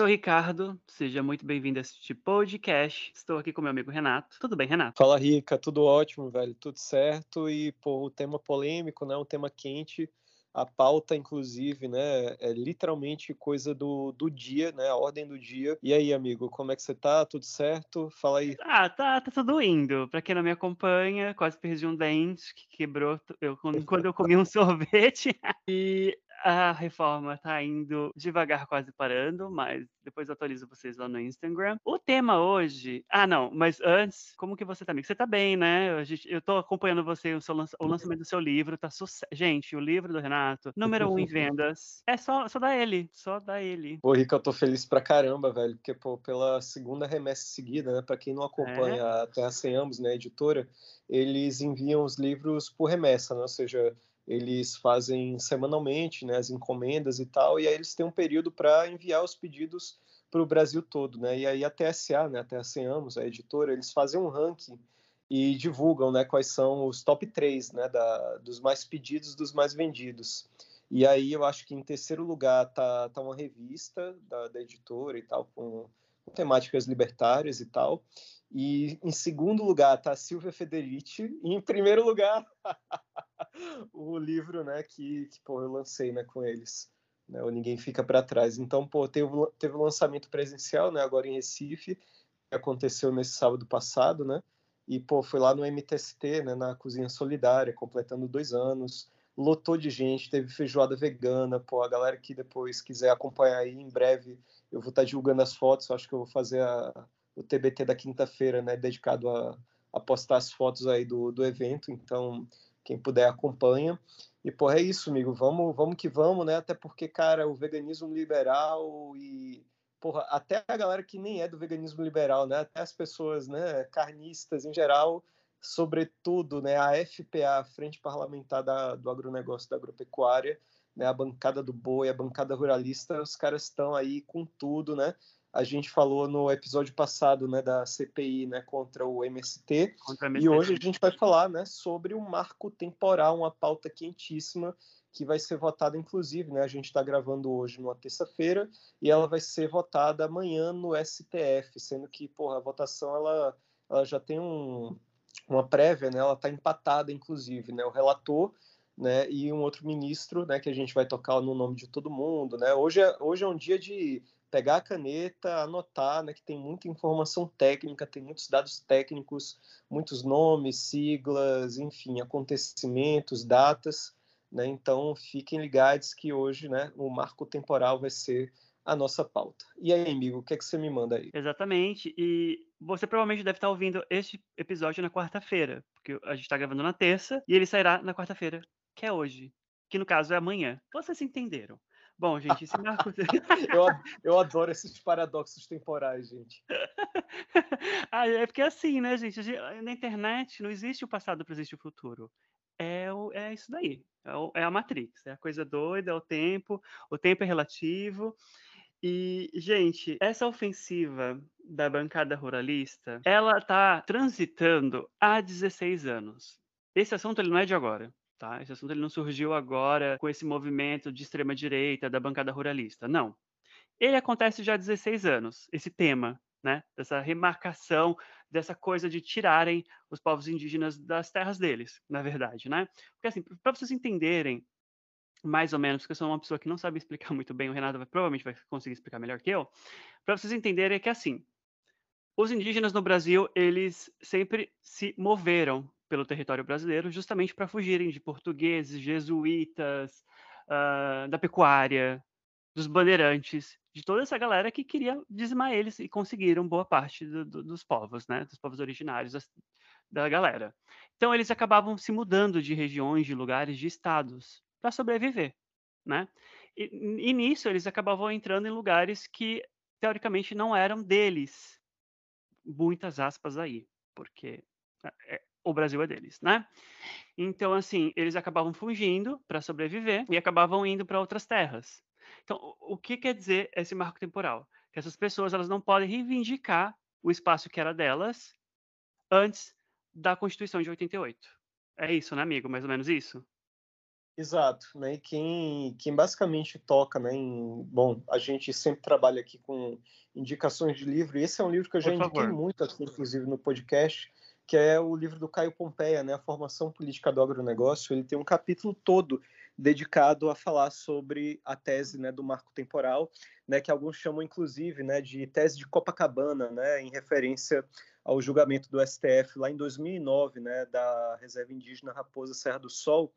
sou o Ricardo, seja muito bem-vindo a este podcast. Estou aqui com meu amigo Renato. Tudo bem, Renato? Fala, Rica, tudo ótimo, velho, tudo certo. E, pô, o tema polêmico, né? Um tema quente. A pauta, inclusive, né? É literalmente coisa do, do dia, né? A ordem do dia. E aí, amigo, como é que você tá? Tudo certo? Fala aí. Ah, tá, tá tudo indo. Pra quem não me acompanha, quase perdi um dente que quebrou eu, quando eu comi um sorvete. E a reforma tá indo devagar, quase parando, mas depois atualizo vocês lá no Instagram. O tema hoje. Ah, não, mas antes, como que você tá, amigo? Você tá bem, né? Eu tô acompanhando você, o, seu lança... o lançamento do seu livro, tá sucesso. Gente, o livro do Renato, número um em vendas. É só, só dar ele, só dar ele. Pô, Rica, eu tô feliz pra caramba, velho, porque, pô, pela segunda remessa seguida, né? Pra quem não acompanha é. a Terra Sem Ambos, né, editora, eles enviam os livros por remessa, né? Ou seja, eles fazem semanalmente né, as encomendas e tal, e aí eles têm um período para enviar os pedidos para o Brasil todo, né? E aí a TSA, né, a TSA Amos, a editora, eles fazem um ranking e divulgam, né, quais são os top 3, né, da, dos mais pedidos, dos mais vendidos. E aí eu acho que em terceiro lugar tá, tá uma revista da, da editora e tal, com, com temáticas libertárias e tal. E em segundo lugar tá a Silvia Federici. E em primeiro lugar, o livro né, que, que pô, eu lancei né, com eles. Né, o Ninguém Fica para Trás. Então, pô, teve, teve o lançamento presencial né, agora em Recife, que aconteceu nesse sábado passado, né? E, pô, foi lá no MTST, né, na Cozinha Solidária, completando dois anos. Lotou de gente, teve feijoada vegana. Pô, a galera que depois quiser acompanhar aí, em breve eu vou estar tá divulgando as fotos. Acho que eu vou fazer a, o TBT da quinta-feira, né, dedicado a, a, postar as fotos aí do, do evento, então quem puder acompanha. E, porra, é isso, amigo, vamos, vamos que vamos, né, até porque, cara, o veganismo liberal e, porra, até a galera que nem é do veganismo liberal, né, até as pessoas, né, carnistas em geral, sobretudo, né, a FPA, a Frente Parlamentar da, do Agronegócio da Agropecuária, né, a bancada do boi, a bancada ruralista, os caras estão aí com tudo, né, a gente falou no episódio passado, né, da CPI, né, contra o MST, contra MST. e hoje a gente vai falar, né, sobre o marco temporal, uma pauta quentíssima que vai ser votada, inclusive, né, a gente está gravando hoje numa terça-feira e ela vai ser votada amanhã no STF, sendo que, porra, a votação ela, ela já tem um, uma prévia, né, ela está empatada, inclusive, né, o relator né, e um outro ministro, né, que a gente vai tocar no nome de todo mundo, né, hoje é, hoje é um dia de pegar a caneta, anotar, né, que tem muita informação técnica, tem muitos dados técnicos, muitos nomes, siglas, enfim, acontecimentos, datas, né? Então fiquem ligados que hoje, né, o marco temporal vai ser a nossa pauta. E aí, amigo, o que é que você me manda aí? Exatamente. E você provavelmente deve estar ouvindo este episódio na quarta-feira, porque a gente está gravando na terça e ele sairá na quarta-feira, que é hoje, que no caso é amanhã. Vocês entenderam? Bom, gente, esse marco. eu, eu adoro esses paradoxos temporais, gente. ah, é porque é assim, né, gente? Na internet não existe o passado, o presente e o futuro. É, o, é isso daí. É, o, é a Matrix. É a coisa doida, é o tempo. O tempo é relativo. E, gente, essa ofensiva da bancada ruralista, ela está transitando há 16 anos. Esse assunto ele não é de agora. Tá? Esse assunto ele não surgiu agora com esse movimento de extrema direita da bancada ruralista, não. Ele acontece já há 16 anos, esse tema, né, dessa remarcação, dessa coisa de tirarem os povos indígenas das terras deles, na verdade, né? Porque assim, para vocês entenderem mais ou menos, porque eu sou uma pessoa que não sabe explicar muito bem, o Renato vai, provavelmente vai conseguir explicar melhor que eu, para vocês entenderem é que assim, os indígenas no Brasil, eles sempre se moveram pelo território brasileiro, justamente para fugirem de portugueses, jesuítas, uh, da pecuária, dos bandeirantes, de toda essa galera que queria dizimar eles e conseguiram boa parte do, do, dos povos, né, dos povos originários das, da galera. Então eles acabavam se mudando de regiões, de lugares, de estados para sobreviver, né? E, e nisso eles acabavam entrando em lugares que teoricamente não eram deles, muitas aspas aí, porque é, o Brasil é deles, né? Então, assim, eles acabavam fugindo para sobreviver e acabavam indo para outras terras. Então, o que quer dizer esse marco temporal? Que essas pessoas elas não podem reivindicar o espaço que era delas antes da Constituição de 88. É isso, né, amigo? Mais ou menos isso? Exato, né? Quem, quem basicamente toca, né? Em, bom, a gente sempre trabalha aqui com indicações de livro, e esse é um livro que eu já indiquei muito aqui, inclusive no podcast, que é o livro do Caio Pompeia, né? A formação política do agronegócio. Ele tem um capítulo todo dedicado a falar sobre a tese né, do marco temporal, né, que alguns chamam inclusive né, de tese de Copacabana, né, em referência ao julgamento do STF lá em 2009, né, da reserva indígena Raposa Serra do Sol,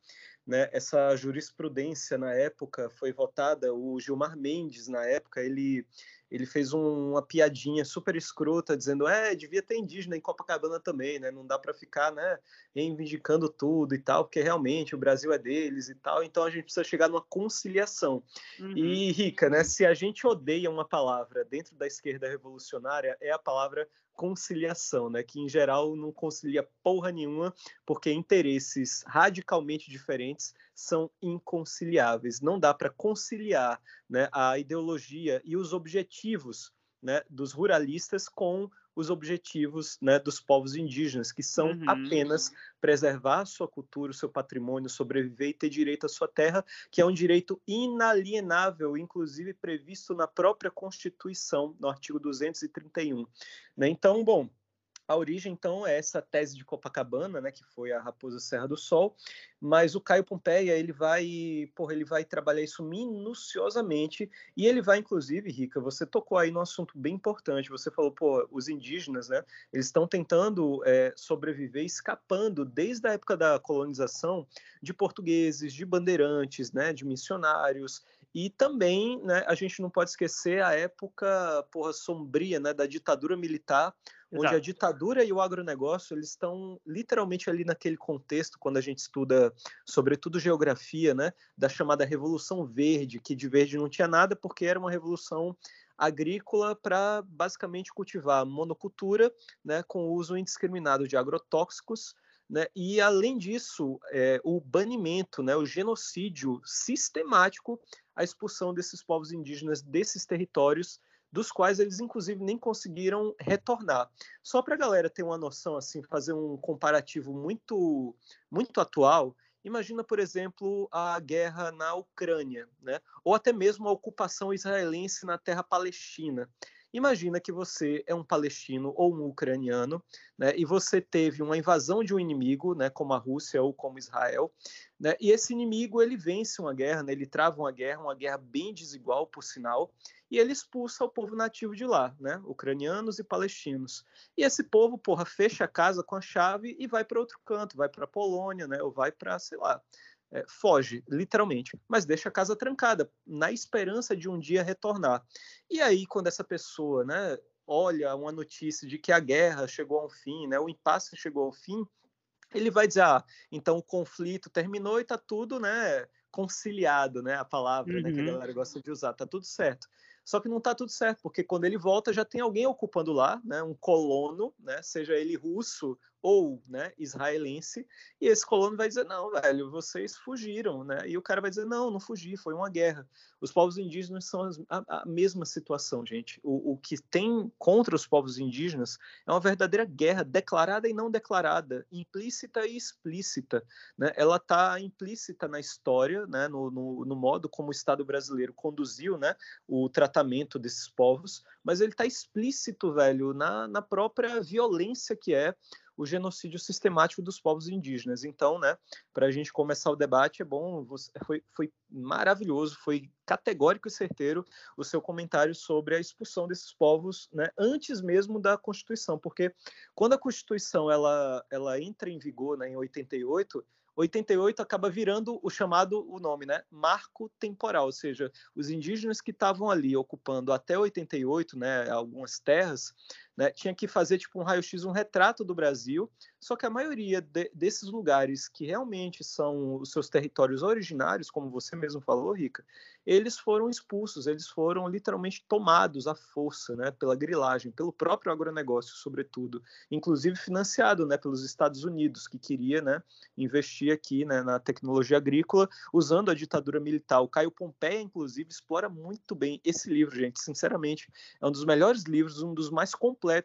né, essa jurisprudência na época foi votada, o Gilmar Mendes na época ele ele fez um, uma piadinha super escrota dizendo é devia ter indígena em Copacabana também, né, não dá para ficar né reivindicando tudo e tal, porque realmente o Brasil é deles e tal, então a gente precisa chegar numa conciliação. Uhum. E rica, né, se a gente odeia uma palavra dentro da esquerda revolucionária é a palavra conciliação, né? Que em geral não concilia porra nenhuma, porque interesses radicalmente diferentes são inconciliáveis. Não dá para conciliar né, a ideologia e os objetivos né, dos ruralistas com os objetivos né, dos povos indígenas, que são uhum. apenas preservar a sua cultura, o seu patrimônio, sobreviver e ter direito à sua terra, que é um direito inalienável, inclusive previsto na própria Constituição, no artigo 231. Né? Então, bom, a origem, então, é essa tese de Copacabana, né, que foi a Raposa Serra do Sol, mas o Caio Pompeia, ele vai, porra, ele vai trabalhar isso minuciosamente e ele vai, inclusive, Rica, você tocou aí num assunto bem importante, você falou, pô, os indígenas, né, eles estão tentando é, sobreviver escapando desde a época da colonização de portugueses, de bandeirantes, né, de missionários, e também, né, a gente não pode esquecer a época, porra, sombria, né, da ditadura militar, Exato. onde a ditadura e o agronegócio eles estão literalmente ali naquele contexto quando a gente estuda, sobretudo geografia, né, da chamada Revolução Verde, que de verde não tinha nada porque era uma revolução agrícola para basicamente cultivar monocultura, né, com o uso indiscriminado de agrotóxicos, né, e além disso, é, o banimento, né, o genocídio sistemático, a expulsão desses povos indígenas desses territórios dos quais eles inclusive nem conseguiram retornar. Só para a galera ter uma noção, assim, fazer um comparativo muito, muito atual. Imagina, por exemplo, a guerra na Ucrânia, né? ou até mesmo a ocupação israelense na terra palestina. Imagina que você é um palestino ou um ucraniano, né, e você teve uma invasão de um inimigo, né, como a Rússia ou como Israel, né, e esse inimigo ele vence uma guerra, né, ele trava uma guerra, uma guerra bem desigual, por sinal, e ele expulsa o povo nativo de lá, né, ucranianos e palestinos. E esse povo, porra, fecha a casa com a chave e vai para outro canto, vai para a Polônia, né, ou vai para, sei lá, é, foge, literalmente, mas deixa a casa trancada, na esperança de um dia retornar. E aí, quando essa pessoa né, olha uma notícia de que a guerra chegou ao fim, né, o impasse chegou ao fim, ele vai dizer, ah, então o conflito terminou e está tudo né, conciliado, né, a palavra uhum. né, que a uhum. galera gosta de usar, está tudo certo. Só que não está tudo certo, porque quando ele volta já tem alguém ocupando lá, né, um colono, né, seja ele russo ou né, israelense, e esse colono vai dizer, não, velho, vocês fugiram, né? E o cara vai dizer, não, não fugi, foi uma guerra. Os povos indígenas são a, a mesma situação, gente. O, o, que tem contra os povos indígenas é uma verdadeira guerra, declarada e não declarada, implícita e explícita. Né? Ela está implícita na história, né? No, no, no, modo como o Estado brasileiro conduziu né? o tratamento desses povos, mas ele está explícito, velho, na, na própria violência que é o genocídio sistemático dos povos indígenas. Então, né, para a gente começar o debate, é bom, foi, foi maravilhoso, foi categórico e certeiro o seu comentário sobre a expulsão desses povos, né, antes mesmo da Constituição, porque quando a Constituição ela, ela entra em vigor né, em 88, 88 acaba virando o chamado o nome, né? Marco temporal, ou seja, os indígenas que estavam ali ocupando até 88, né, algumas terras, né, tinha que fazer tipo um raio-x, um retrato do Brasil, só que a maioria de, desses lugares que realmente são os seus territórios originários, como você mesmo falou, Rica, eles foram expulsos, eles foram literalmente tomados à força, né, pela grilagem, pelo próprio agronegócio, sobretudo, inclusive financiado, né, pelos Estados Unidos, que queria, né, investir aqui, né, na tecnologia agrícola, usando a ditadura militar. O Caio Pompeia, inclusive, explora muito bem esse livro, gente, sinceramente, é um dos melhores livros, um dos mais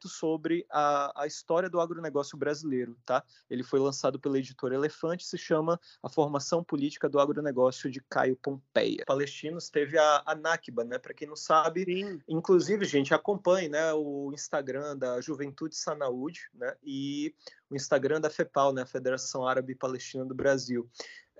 sobre a, a história do agronegócio brasileiro brasileiro, tá? Ele foi lançado pela editora Elefante, se chama A Formação Política do Agronegócio de Caio Pompeia. Palestinos teve a, a Nakba, né? Para quem não sabe, Sim. inclusive, gente, acompanhe, né, o Instagram da Juventude Sanaúde, né? E o Instagram da FEPAL, né, a Federação Árabe Palestina do Brasil.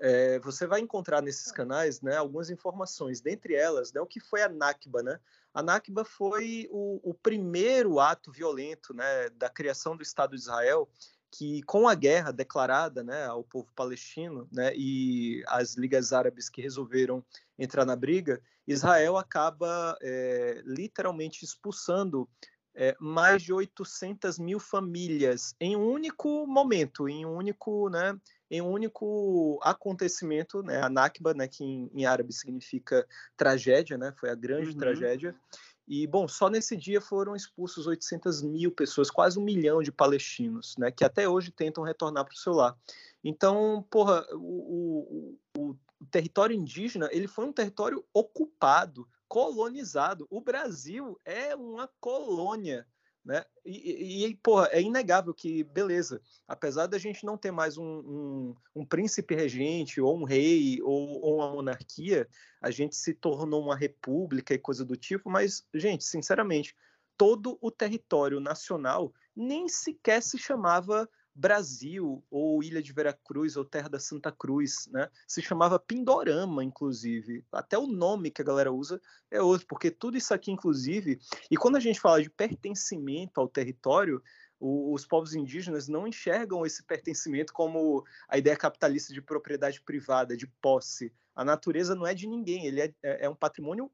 É, você vai encontrar nesses canais né, algumas informações, dentre elas né, o que foi a Nakba. Né? A Nakba foi o, o primeiro ato violento né, da criação do Estado de Israel, que com a guerra declarada né, ao povo palestino né, e as ligas árabes que resolveram entrar na briga, Israel acaba é, literalmente expulsando é, mais de 800 mil famílias em um único momento, em um único, né, em um único acontecimento, né, a Nakba, né, que em, em árabe significa tragédia, né, foi a grande uhum. tragédia. E, bom, só nesse dia foram expulsos 800 mil pessoas, quase um milhão de palestinos, né, que até hoje tentam retornar para o seu lar. Então, porra, o, o, o território indígena, ele foi um território ocupado colonizado. O Brasil é uma colônia. Né? E, e, porra, é inegável que, beleza, apesar da gente não ter mais um, um, um príncipe regente, ou um rei, ou, ou, uma monarquia, a gente se tornou uma república e coisa do tipo, mas, gente, sinceramente, todo o território nacional nem sequer se chamava Brasil, ou Ilha de Veracruz, ou Terra da Santa Cruz, né? Se chamava Pindorama, inclusive. Até o nome que a galera usa é outro, porque tudo isso aqui, inclusive, e quando a gente fala de pertencimento ao território, os povos indígenas não enxergam esse pertencimento como a ideia capitalista de propriedade privada, de posse. A natureza não é de ninguém, ele é, é, é um patrimônio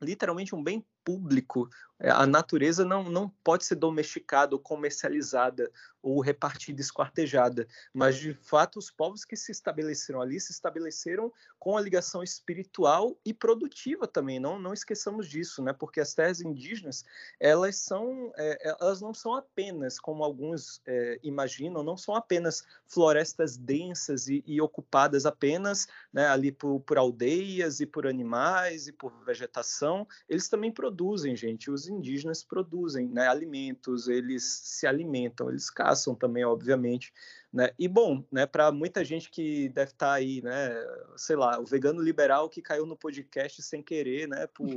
literalmente um bem público. É, a natureza não, não pode ser domesticada ou comercializada ou repartida, esquartejada, mas de fato os povos que se estabeleceram ali se estabeleceram com a ligação espiritual e produtiva também. Não, não esqueçamos disso, né? Porque as terras indígenas elas são, é, é elas não são apenas como alguns é, imaginam, não são apenas florestas densas e, e ocupadas apenas né, ali por, por aldeias e por animais e por vegetação. Eles também produzem produzem, gente. Os indígenas produzem né, alimentos, eles se alimentam, eles caçam também, obviamente. Né? E bom, né, para muita gente que deve estar tá aí, né, sei lá, o vegano liberal que caiu no podcast sem querer, né, por,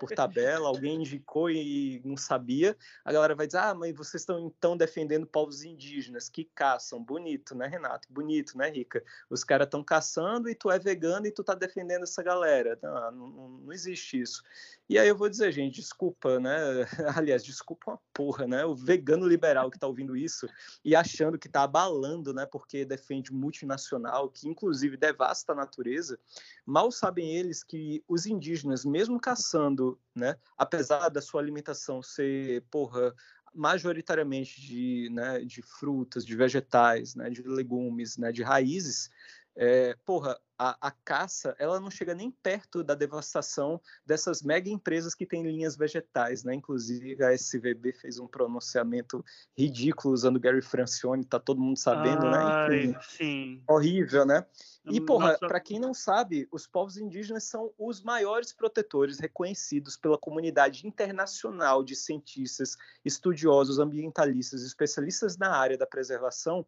por tabela, alguém indicou e não sabia, a galera vai dizer: "Ah, mas vocês estão então defendendo povos indígenas que caçam". Bonito, né, Renato? Bonito, né, Rica? Os caras estão caçando e tu é vegano e tu tá defendendo essa galera. Não, não, não existe isso. E aí eu vou dizer, gente, desculpa, né? Aliás, desculpa uma porra, né? O vegano liberal que tá ouvindo isso e achando que tá abalando né, porque defende multinacional, que inclusive devasta a natureza, mal sabem eles que os indígenas, mesmo caçando, né, apesar da sua alimentação ser, porra, majoritariamente de, né, de frutas, de vegetais, né, de legumes, né, de raízes, é, porra, a, a, caça ela não chega nem perto da devastação dessas mega empresas que têm linhas vegetais, né? Inclusive a SVB fez um pronunciamento ridículo usando Gary Francione, tá todo mundo sabendo, né? Ai, né? Enfim, sim. Horrível, né? E porra, para quem não sabe, os povos indígenas são os maiores protetores reconhecidos pela comunidade internacional de cientistas, estudiosos, ambientalistas, especialistas na área da preservação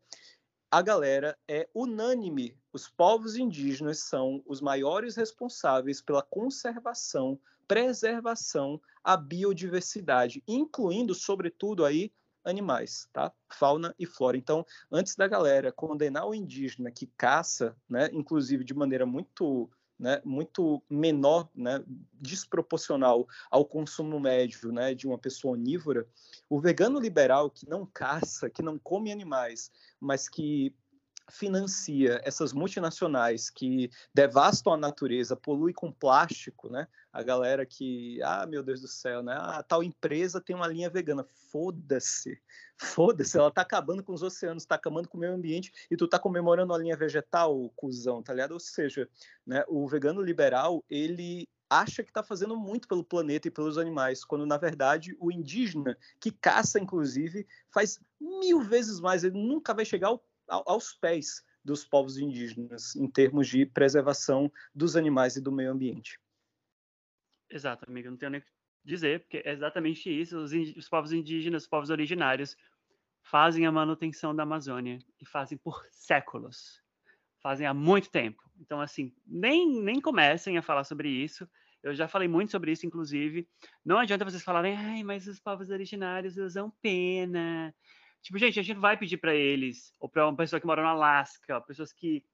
a galera é unânime. Os povos indígenas são os maiores responsáveis pela conservação, preservação, a biodiversidade, incluindo, sobretudo, aí animais, tá? Fauna e flora. Então, antes da galera condenar o indígena que caça, né, inclusive de maneira muito né, muito menor, né, desproporcional ao consumo médio né, de uma pessoa onívora, o vegano liberal que não caça, que não come animais, mas que financia essas multinacionais que devastam a natureza, polui com plástico, né? A galera que, ah, meu Deus do céu, né? Ah, tal empresa tem uma linha vegana. Foda-se. Foda-se, ela tá acabando com os oceanos, tá acabando com o meio ambiente e tu tá comemorando a linha vegetal, cuzão, tá ligado? Ou seja, né, o vegano liberal, ele acha que está fazendo muito pelo planeta e pelos animais, quando na verdade o indígena, que caça inclusive, faz mil vezes mais, ele nunca vai chegar ao aos pés dos povos indígenas em termos de preservação dos animais e do meio ambiente. Exato, amigo, não tenho nem o que dizer, porque é exatamente isso, os, os povos indígenas, os povos originários, fazem a manutenção da Amazônia e fazem por séculos. Fazem há muito tempo. Então, assim, nem, nem comecem a falar sobre isso. Eu já falei muito sobre isso, inclusive. Não adianta vocês falarem, ai, mas os povos originários usam pena. Tipo, gente, a gente não vai pedir para eles, ou para uma pessoa que mora no Alasca, pessoas que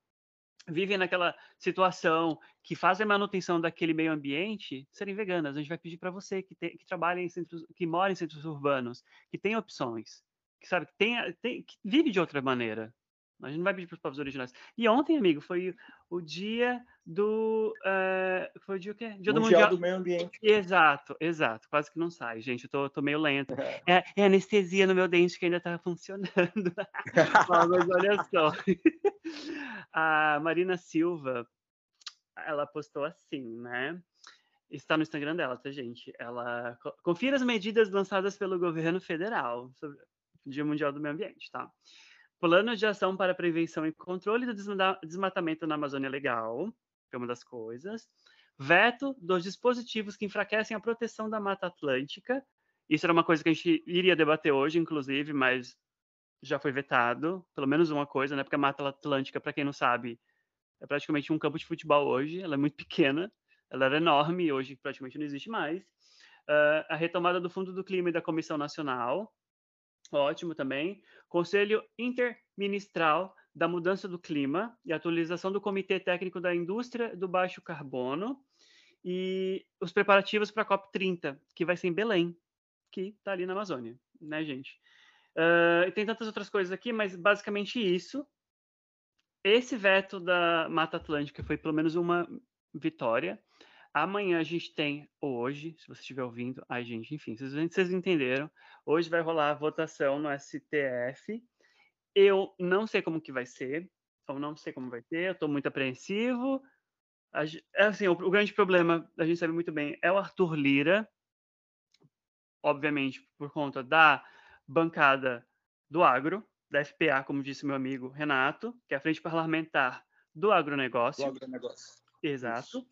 vivem naquela situação, que fazem manutenção daquele meio ambiente, serem veganas. A gente vai pedir para você que, tem, que trabalha em centros, que mora em centros urbanos, que tem opções, que sabe, que, tem, tem, que vive de outra maneira. A gente não vai pedir para os povos originais. E ontem, amigo, foi o dia do. Uh, foi o dia o quê? Dia mundial do Mundial do Meio Ambiente. Exato, exato. Quase que não sai, gente. Eu tô, tô meio lento. É, é, anestesia no meu dente que ainda tá funcionando. Mas olha só. A Marina Silva, ela postou assim, né? Está no Instagram dela, tá, gente? Ela confira as medidas lançadas pelo governo federal sobre o Dia Mundial do Meio Ambiente, tá? Plano de ação para prevenção e controle do desmatamento na Amazônia Legal, que é uma das coisas. Veto dos dispositivos que enfraquecem a proteção da Mata Atlântica. Isso era uma coisa que a gente iria debater hoje, inclusive, mas já foi vetado. Pelo menos uma coisa, né? Porque a Mata Atlântica, para quem não sabe, é praticamente um campo de futebol hoje. Ela é muito pequena, ela era enorme e hoje praticamente não existe mais. Uh, a retomada do Fundo do Clima e da Comissão Nacional, Ótimo também. Conselho Interministral da Mudança do Clima e atualização do Comitê Técnico da Indústria do Baixo Carbono e os preparativos para a COP30, que vai ser em Belém, que está ali na Amazônia, né, gente? Uh, e tem tantas outras coisas aqui, mas basicamente isso. Esse veto da Mata Atlântica foi pelo menos uma vitória. Amanhã a gente tem, ou hoje, se você estiver ouvindo, ai gente, enfim, vocês, vocês entenderam. Hoje vai rolar a votação no STF. Eu não sei como que vai ser, eu não sei como vai ser, eu estou muito apreensivo. Assim, o, o grande problema, a gente sabe muito bem, é o Arthur Lira, obviamente por conta da bancada do agro, da FPA, como disse meu amigo Renato, que é a frente parlamentar do agronegócio. Do agronegócio. Exato. Isso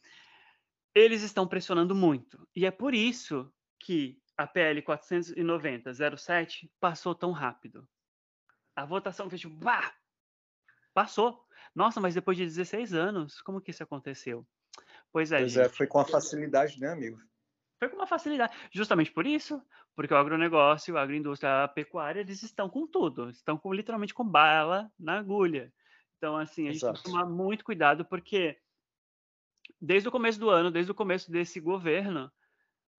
eles estão pressionando muito. E é por isso que a PL 490-07 passou tão rápido. A votação fez tipo, bah, passou. Nossa, mas depois de 16 anos, como que isso aconteceu? Pois é. Pois é, gente. é, foi com a facilidade, né, amigo? Foi com uma facilidade. Justamente por isso, porque o agronegócio, a agroindústria, a pecuária, eles estão com tudo. Estão com, literalmente com bala na agulha. Então, assim, a gente Exato. tem que tomar muito cuidado, porque desde o começo do ano, desde o começo desse governo,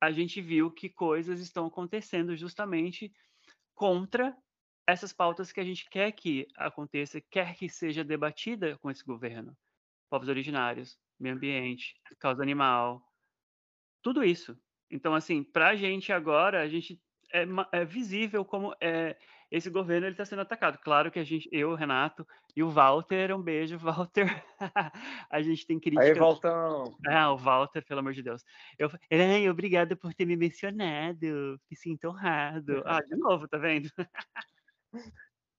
a gente viu que coisas estão acontecendo justamente contra essas pautas que a gente quer que aconteça, quer que seja debatida com esse governo. Povos originários, meio ambiente, causa animal, tudo isso. Então, assim, para a gente agora, a gente é, é visível como é, esse governo ele está sendo atacado. Claro que a gente, eu, Renato e o Walter, um beijo, Walter. a gente tem crítica. Aí, Valtão. Ah, o Walter, pelo amor de Deus. Eu, Ai, obrigado por ter me mencionado. Me sinto honrado. Ah, de novo, tá vendo?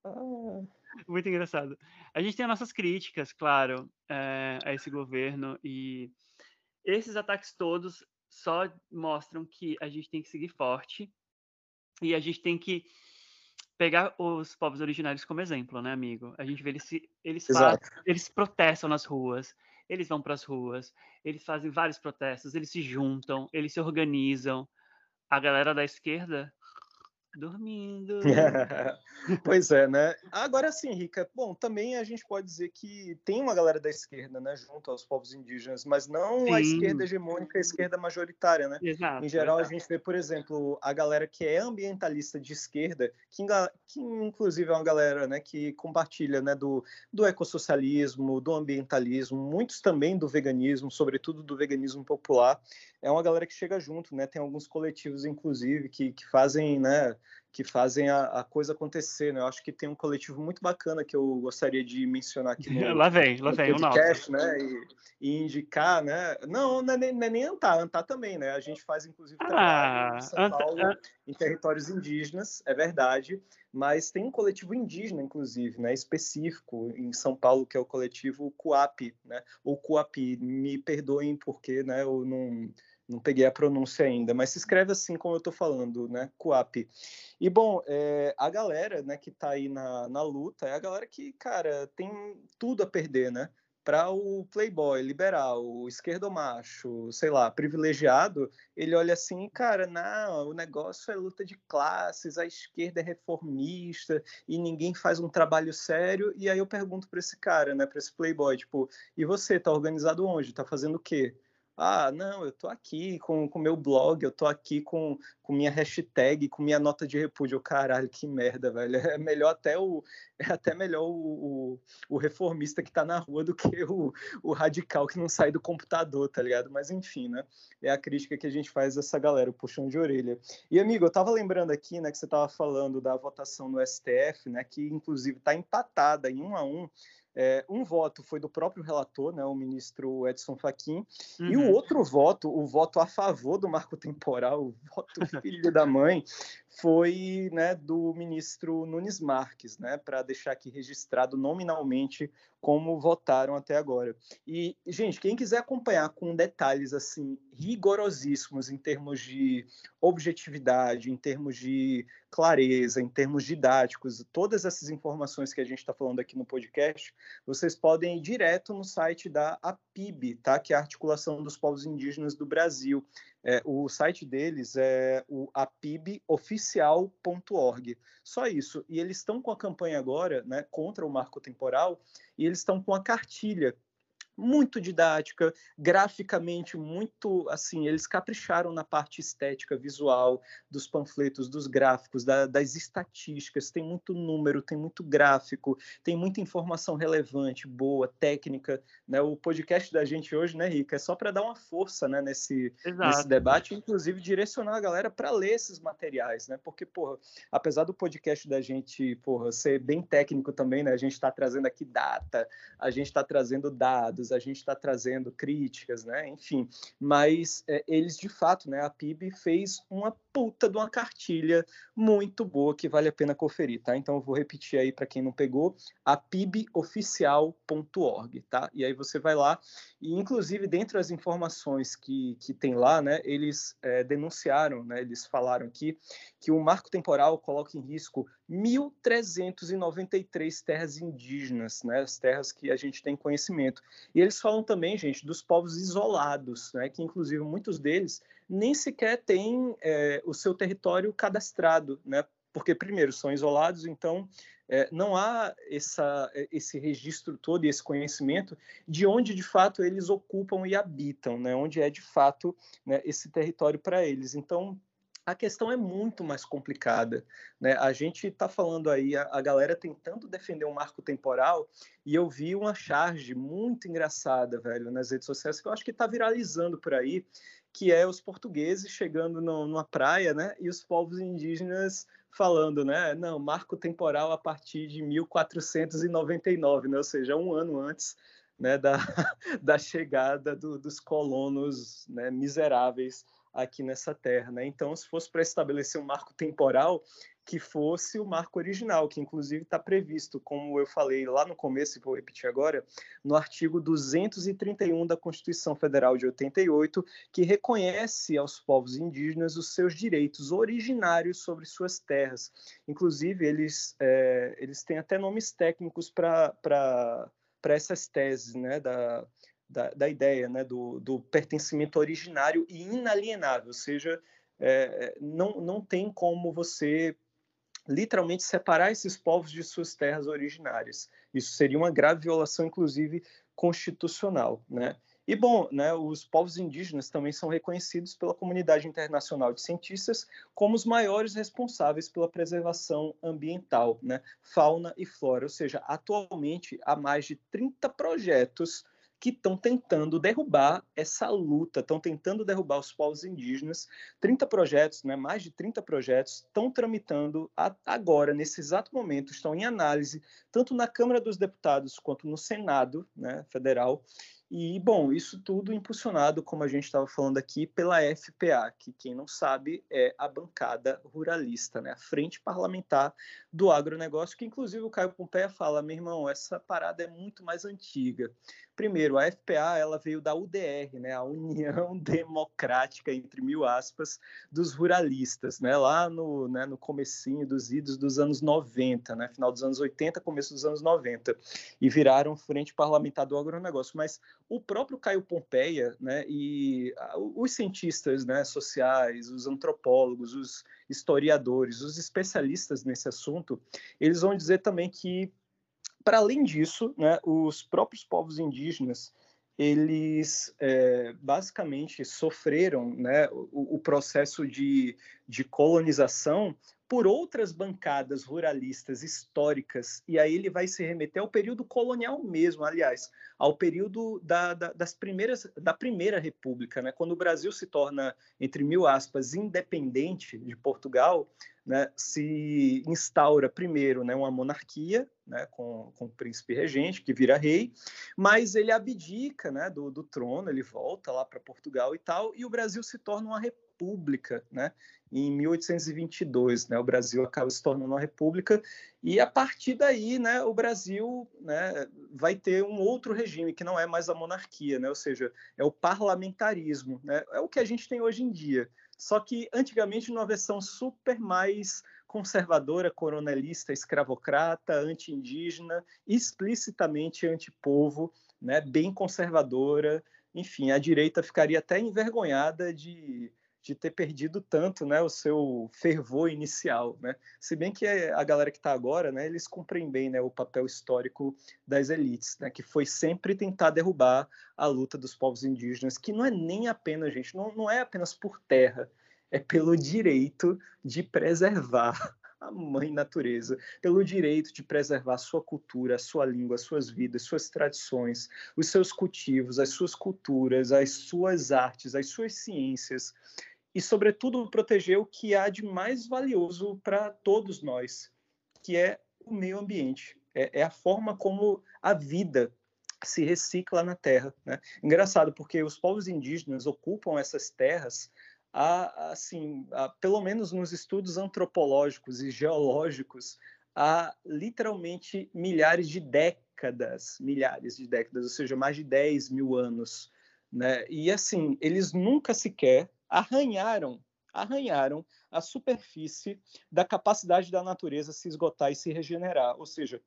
Ah. Muito engraçado. A gente tem as nossas críticas, claro, é, a esse governo e esses ataques todos só mostram que a gente tem que seguir forte e a gente tem que pegar os povos originários como exemplo, né, amigo? A gente vê eles se, eles fazem, eles protestam nas ruas, eles vão para as ruas, eles fazem vários protestos, eles se juntam, eles se organizam. A galera da esquerda Dormindo. pois é, né? Agora sim, Rica. Bom, também a gente pode dizer que tem uma galera da esquerda, né, junto aos povos indígenas, mas não sim. a esquerda hegemônica, a esquerda majoritária, né? Exato, em geral, exato. a gente vê, por exemplo, a galera que é ambientalista de esquerda, que, que inclusive é uma galera, né, que compartilha, né, do, do ecossocialismo, do ambientalismo, muitos também do veganismo, sobretudo do veganismo popular. É uma galera que chega junto, né? Tem alguns coletivos, inclusive, que, que fazem, né? Que fazem a, a, coisa acontecer, né? Eu acho que tem um coletivo muito bacana que eu gostaria de mencionar aqui no, lá vem, lá vem, podcast, né? E, e, indicar, né? Não, não é nem, não é nem Antá, Antá também, né? A gente faz, inclusive, trabalho ah, em São Paulo, Anta... em territórios indígenas, é verdade, mas tem um coletivo indígena, inclusive, né? Específico em São Paulo, que é o coletivo Cuapi, né? Ou Cuapi, me perdoem porque, né? Eu não não peguei a pronúncia ainda, mas se escreve assim como eu estou falando, né? Coap. E bom, é, a galera, né, que está aí na, na luta é a galera que, cara, tem tudo a perder, né? para o playboy liberal, o esquerdomacho, sei lá, privilegiado, ele olha assim, cara, não, o negócio é luta de classes, a esquerda é reformista e ninguém faz um trabalho sério. E aí eu pergunto para esse cara, né, para esse playboy, tipo, e você tá organizado onde? Tá fazendo o quê? Ah, não, eu tô aqui com o meu blog, eu tô aqui com, com minha hashtag, com minha nota de repúdio. Caralho, que merda, velho. É melhor até o é até melhor o, o, o reformista que tá na rua do que o, o radical que não sai do computador, tá ligado? Mas enfim, né? É a crítica que a gente faz dessa galera, o puxão de orelha. E amigo, eu tava lembrando aqui, né, que você tava falando da votação no STF, né, que inclusive tá empatada em um a um é, um voto foi do próprio relator, né, o ministro Edson Fachin, uhum. e o uhum. outro voto, o voto a favor do marco temporal, o voto filho da mãe, foi né, do ministro Nunes Marques, né, para deixar aqui registrado nominalmente como votaram até agora. E, gente, quem quiser acompanhar com detalhes assim rigorosíssimos em termos de objetividade, em termos de clareza, em termos didáticos, todas essas informações que a gente está falando aqui no podcast, vocês podem ir direto no site da APIB, tá? que é a Articulação dos Povos Indígenas do Brasil. É, o site deles é o apiboficial.org. Só isso. E eles estão com a campanha agora né, contra o marco temporal e eles estão com a cartilha muito didática, graficamente muito assim, eles capricharam na parte estética, visual dos panfletos, dos gráficos, da, das estatísticas, tem muito número, tem muito gráfico, tem muita informação relevante, boa, técnica, né? O podcast da gente hoje, né, Rica, é só para dar uma força, né, nesse, nesse debate, inclusive direcionar a galera para ler esses materiais, né? Porque, porra, apesar do podcast da gente, porra, ser bem técnico também, né? A gente está trazendo aqui data, a gente está trazendo dados, a gente está trazendo críticas, né? Enfim, mas é, eles de fato, né? A PIB fez uma puta de uma cartilha muito boa que vale a pena conferir, tá? Então eu vou repetir aí para quem não pegou, a piboficial.org, tá? E aí você vai lá e inclusive dentro das informações que, que tem lá, né? Eles é, denunciaram, né? Eles falaram aqui que o marco temporal coloca em risco 1.393 terras indígenas, né? As terras que a gente tem conhecimento. E eles falam também, gente, dos povos isolados, né? Que inclusive muitos deles nem sequer têm é, o seu território cadastrado, né? Porque, primeiro, são isolados, então é, não há essa, esse registro todo e esse conhecimento de onde, de fato, eles ocupam e habitam, né? onde é, de fato, né, esse território para eles. Então, a questão é muito mais complicada. Né? A gente está falando aí, a, a, galera tentando defender um marco temporal, e eu vi uma charge muito engraçada, velho, nas redes sociais, que eu acho que está viralizando por aí, que é os portugueses chegando no, numa praia, né, e os povos indígenas falando, né, não, marco temporal a partir de 1499, né, ou seja, um ano antes né, da, da chegada do, dos colonos né, miseráveis aqui nessa terra. Né? Então, se fosse para estabelecer um marco temporal, que fosse o marco original, que inclusive está previsto, como eu falei lá no começo e vou repetir agora, no artigo 231 da Constituição Federal de 88, que reconhece aos povos indígenas os seus direitos originários sobre suas terras. Inclusive, eles, é, eles têm até nomes técnicos para essas teses, né, da, da, da ideia né, do, do, pertencimento originário e inalienável, ou seja, é, não, não tem como você literalmente separar esses povos de suas terras originárias. Isso seria uma grave violação, inclusive, constitucional. Né? E, bom, né, os povos indígenas também são reconhecidos pela comunidade internacional de cientistas como os maiores responsáveis pela preservação ambiental, né, fauna e flora. Ou seja, atualmente há mais de 30 projetos que estão tentando derrubar essa luta, estão tentando derrubar os povos indígenas. 30 projetos, né, mais de 30 projetos, estão tramitando agora, nesse exato momento, estão em análise, tanto na Câmara dos Deputados quanto no Senado né, Federal. E, bom, isso tudo impulsionado, como a gente estava falando aqui, pela FPA, que, quem não sabe, é a bancada ruralista, né? a frente parlamentar do agronegócio, que inclusive o Caio Pompeia fala, meu irmão, essa parada é muito mais antiga. Primeiro, a FPA ela veio da UDR, né, a União Democrática, entre mil aspas, dos ruralistas, né, lá no, né, no comecinho dos idos dos anos 90, né, final dos anos 80, começo dos anos 90, e viraram frente parlamentar do agronegócio. Mas o próprio Caio Pompeia né, e os cientistas né, sociais, os antropólogos, os historiadores, os especialistas nesse assunto, eles vão dizer também que para além disso, né, os próprios povos indígenas eles é, basicamente sofreram né, o, o processo de, de colonização por outras bancadas ruralistas históricas, e aí ele vai se remeter ao período colonial mesmo, aliás, ao período da, da, das primeiras, da Primeira República, né? quando o Brasil se torna, entre mil aspas, independente de Portugal, né? se instaura primeiro né, uma monarquia, né, com, com o príncipe regente, que vira rei, mas ele abdica né, do, do trono, ele volta lá para Portugal e tal, e o Brasil se torna uma república né? Em 1822, né? O Brasil acaba se tornando uma república e a partir daí, né? O Brasil, né? Vai ter um outro regime que não é mais a monarquia, né? Ou seja, é o parlamentarismo, né? É o que a gente tem hoje em dia. Só que antigamente numa versão super mais conservadora, coronelista, escravocrata, anti-indígena, explicitamente anti-povo, né? Bem conservadora enfim, a direita ficaria até envergonhada de, de ter perdido tanto, né, o seu fervor inicial, né? Se bem que a galera que está agora, né, eles cumprem bem, né, o papel histórico das elites, né, que foi sempre tentar derrubar a luta dos povos indígenas, que não é nem apenas, gente, não, não é apenas por terra, é pelo direito de preservar a mãe natureza, pelo direito de preservar sua cultura, sua língua, as suas vidas, suas tradições, os seus cultivos, as suas culturas, as suas artes, as suas ciências, e, sobretudo, proteger o que há de mais valioso para todos nós, que é o meio ambiente. É, é, a forma como a vida se recicla na Terra. Né? Engraçado, porque os povos indígenas ocupam essas terras há, assim, há, pelo menos nos estudos antropológicos e geológicos, há literalmente milhares de décadas, milhares de décadas, ou seja, mais de 10 mil anos. Né? E assim, eles nunca sequer arranharam, arranharam a superfície da capacidade da natureza se esgotar e se regenerar. Ou seja,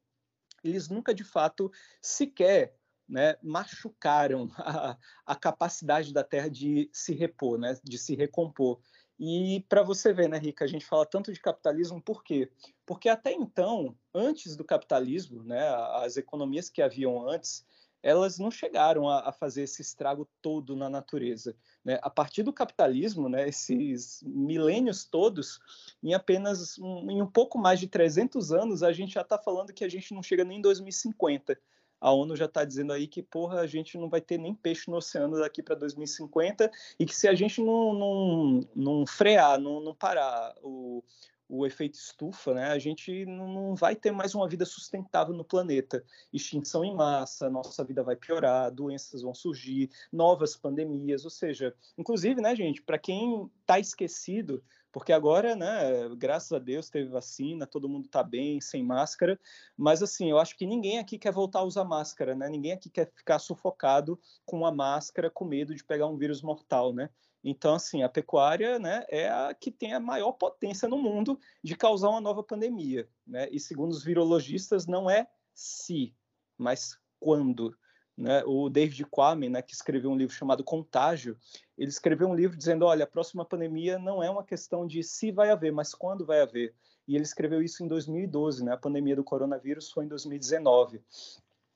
eles nunca de fato sequer né, machucaram a, a, capacidade da Terra de se repor, né, de se recompor. E para você ver, né, Rica, a gente fala tanto de capitalismo, por quê? Porque até então, antes do capitalismo, né, as economias que haviam antes, elas não chegaram a, a, fazer esse estrago todo na natureza. Né? A partir do capitalismo, né, esses milênios todos, em apenas um, em um pouco mais de 300 anos, a gente já está falando que a gente não chega nem em 2050. A ONU já está dizendo aí que, porra, a gente não vai ter nem peixe no oceano daqui para 2050 e que se a gente não, não, não frear, não, não parar o, o efeito estufa, né, a gente não vai ter mais uma vida sustentável no planeta. Extinção em massa, nossa vida vai piorar, doenças vão surgir, novas pandemias, ou seja, inclusive, né, gente, para quem está esquecido, porque agora, né, graças a Deus teve vacina, todo mundo está bem, sem máscara, mas assim, eu acho que ninguém aqui quer voltar a usar máscara, né? Ninguém aqui quer ficar sufocado com a máscara com medo de pegar um vírus mortal, né? Então, assim, a pecuária né, é a que tem a maior potência no mundo de causar uma nova pandemia. Né? E, segundo os virologistas, não é se, mas quando. Né? O David Quammen, né, que escreveu um livro chamado Contágio, ele escreveu um livro dizendo: olha, a próxima pandemia não é uma questão de se vai haver, mas quando vai haver. E ele escreveu isso em 2012, né? A pandemia do coronavírus foi em 2019.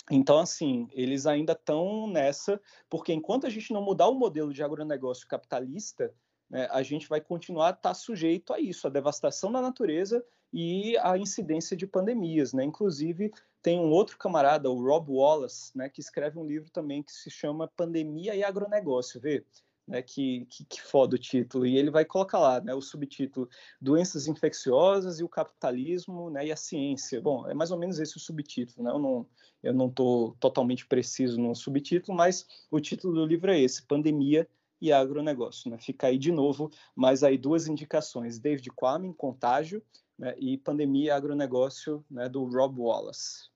Então, assim, eles ainda estão nessa, porque enquanto a gente não mudar o modelo de agronegócio capitalista, né, a gente vai continuar a estar tá sujeito a isso, a devastação da natureza e a incidência de pandemias. Né? Inclusive, tem um outro camarada, o Rob Wallace, né, que escreve um livro também que se chama Pandemia e Agronegócio, vê? Né, que, que, que, foda o título, e ele vai colocar lá né, o subtítulo Doenças Infecciosas e o Capitalismo né, e a Ciência. Bom, é mais ou menos esse o subtítulo, né? eu, não, não estou totalmente preciso no subtítulo, mas o título do livro é esse: Pandemia e Agronegócio. Né? Fica aí de novo, mais aí duas indicações: David Quammen, Contágio, né? e Pandemia e Agronegócio, né? do Rob Wallace.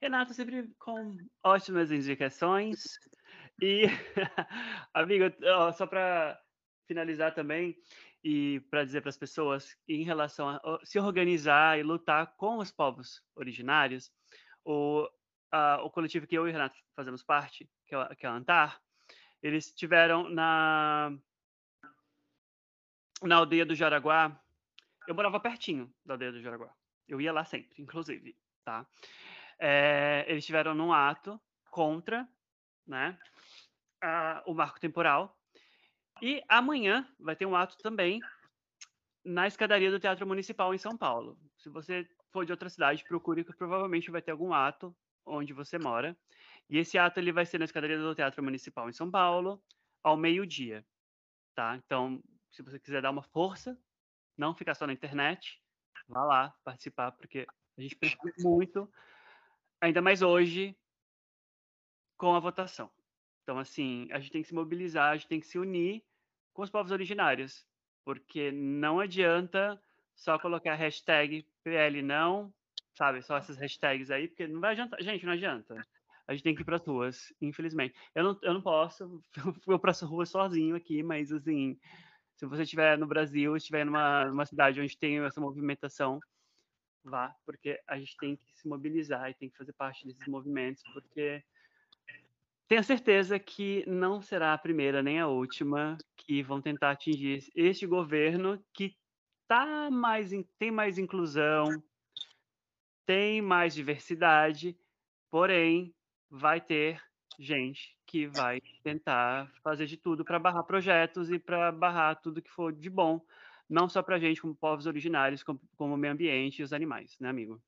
Renato, sempre com ótimas indicações. E, amigo, só para finalizar também, e para dizer para as pessoas em relação a se organizar e lutar com os povos originários, o, a, o coletivo que eu e Renato fazemos parte, que é, que é o Antar, eles tiveram na na aldeia do Jaraguá. Eu morava pertinho da aldeia do Jaraguá. Eu ia lá sempre, inclusive, tá? É, eles tiveram num ato contra, né, a, o marco temporal e amanhã vai ter um ato também na escadaria do Teatro Municipal em São Paulo. Se você for de outra cidade, procure que provavelmente vai ter algum ato onde você mora. E esse ato ele vai ser na escadaria do Teatro Municipal em São Paulo, ao meio-dia, tá? Então, se você quiser dar uma força, não ficar só na internet, vá lá participar, porque a gente precisa muito, ainda mais hoje, com a votação. Então, assim, a gente tem que se mobilizar, a gente tem que se unir com os povos originários, porque não adianta só colocar hashtag PL não, sabe, só essas hashtags aí, porque não vai adiantar. Gente, não adianta. A gente tem que ir para as ruas, infelizmente. Eu não, eu não posso, eu para as ruas sozinho aqui, mas assim, se você estiver no Brasil, estiver numa, numa cidade onde tem essa movimentação, vá, porque a gente tem que se mobilizar e tem que fazer parte desses movimentos, porque tenho certeza que não será a primeira nem a última que vão tentar atingir este governo que tá mais, tem mais inclusão, tem mais diversidade, porém vai ter gente que vai tentar fazer de tudo para barrar projetos e para barrar tudo que for de bom, não só para a gente, como povos originários, como, como o meio ambiente e os animais, né, amigo?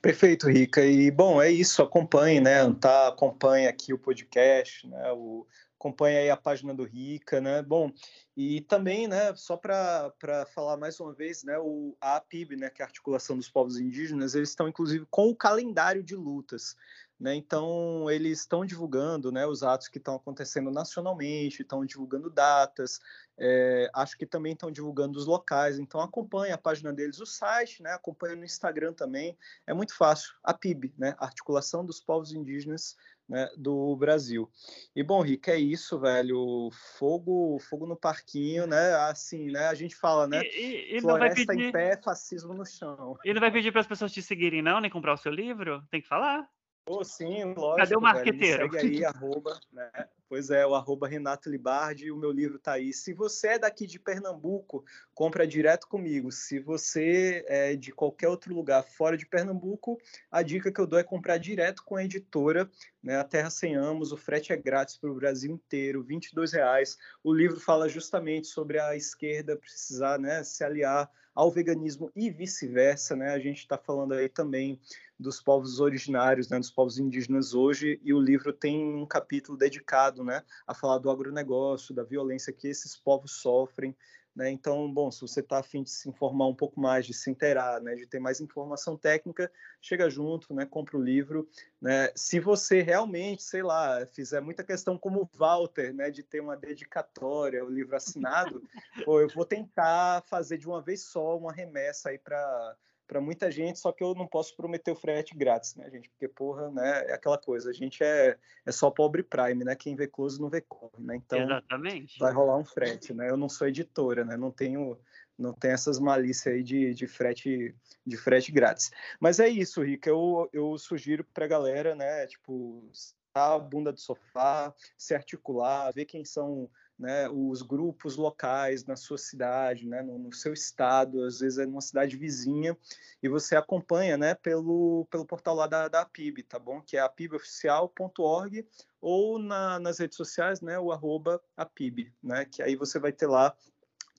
Perfeito, Rica. E bom, é isso. Acompanhe, né? Tá, acompanhe aqui o podcast, né? O, acompanhe aí a página do Rica, né? Bom, e também, né? Só para falar mais uma vez, né? O a APIB, né? Que é a Articulação dos Povos Indígenas, eles estão inclusive com o calendário de lutas. Né? Então, eles estão divulgando né, os atos que estão acontecendo nacionalmente, estão divulgando datas, é, acho que também estão divulgando os locais. Então, acompanhe a página deles, o site, né, acompanhe no Instagram também. É muito fácil. A PIB, né, Articulação dos Povos Indígenas né, do Brasil. E bom, Rick, é isso, velho. Fogo, fogo no parquinho, né? Assim, né? A gente fala, né? E, e, Floresta pedir... em pé, fascismo no chão. E não vai pedir para as pessoas te seguirem, não, nem comprar o seu livro? Tem que falar. Oh, sim, lógico. Cadê o marqueteiro? Velho, segue aí, arroba, né? Pois é, o arroba Renato Libardi e o meu livro tá aí. Se você é daqui de Pernambuco, compra direto comigo. Se você é de qualquer outro lugar fora de Pernambuco, a dica que eu dou é comprar direto com a editora, né? A Terra Sem Amos, o frete é grátis para o Brasil inteiro, R$ reais. O livro fala justamente sobre a esquerda precisar né, se aliar ao veganismo e vice-versa, né? A gente está falando aí também dos povos originários, né, dos povos indígenas hoje, e o livro tem um capítulo dedicado, né, a falar do agronegócio, da violência que esses povos sofrem, né? Então, bom, se você está afim de se informar um pouco mais, de se inteirar, né, de ter mais informação técnica, chega junto, né, compra o livro. Né? Se você realmente, sei lá, fizer muita questão como o Walter, né, de ter uma dedicatória, o livro assinado, pô, eu vou tentar fazer de uma vez só uma remessa aí para para muita gente, só que eu não posso prometer o frete grátis, né, gente? Porque, porra, né, é aquela coisa, a gente é, é só pobre Prime, né? Quem vê close não vê corre, né? Então, Exatamente. vai rolar um frete, né? Eu não sou editora, né? Não tenho não tem essas malícias aí de, de frete de frete grátis. Mas é isso, Rica, eu, eu sugiro para a galera, né, tipo, a bunda do sofá, se articular, ver quem são né, os grupos locais na sua cidade, né, no, no, seu estado, às vezes é numa cidade vizinha, e você acompanha né, pelo, pelo portal lá da, da PIB, tá bom? Que é apiboficial.org ou na, nas redes sociais, né, o arroba apib, né, que aí você vai ter lá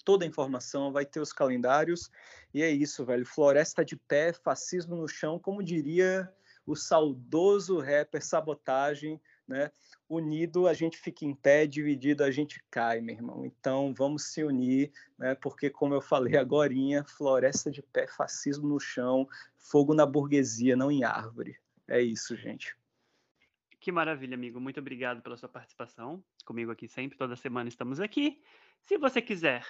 toda a informação, vai ter os calendários, e é isso, velho, floresta de pé, fascismo no chão, como diria o saudoso rapper Sabotagem, né? Unido a gente fica em pé, dividido a gente cai, meu irmão. Então vamos se unir, né? Porque como eu falei agora, floresta de pé, fascismo no chão, fogo na burguesia, não em árvore. É isso, gente. Que maravilha, amigo. Muito obrigado pela sua participação comigo aqui sempre. Toda semana estamos aqui. Se você quiser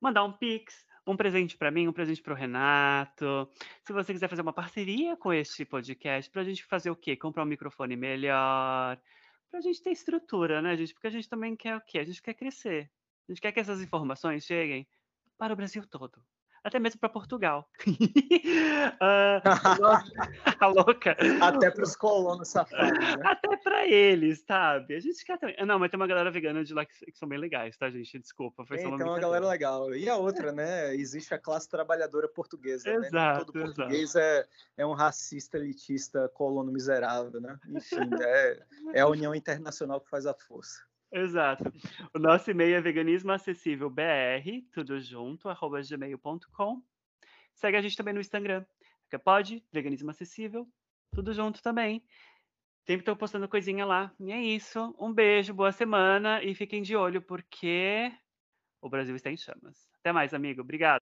mandar um pix, um presente para mim, um presente para o Renato. Se você quiser fazer uma parceria com este podcast, para a gente fazer o quê? Comprar um microfone melhor, para a gente ter estrutura, né, gente? Porque a gente também quer o quê? A gente quer crescer. A gente quer que essas informações cheguem para o Brasil todo até mesmo para Portugal. uh, a louca. Até para os colonos safados. Né? Até para eles, sabe? A gente quer também. Não, mas tem uma galera vegana de lá que, que são bem legais, tá, gente? Desculpa. Foi tem, uma tem uma galera legal. E a outra, né? Existe a classe trabalhadora portuguesa. Exato, né? Todo português é, é um racista, elitista, colono miserável, né? Enfim, é, é a União Internacional que faz a força. Exato. O nosso e-mail é veganismoacessívelbr, tudo junto, arroba gmail.com. Segue a gente também no Instagram, que pode, veganismo acessível, tudo junto também. Sempre estou postando coisinha lá. E é isso. Um beijo, boa semana e fiquem de olho porque o Brasil está em chamas. Até mais, amigo. Obrigado.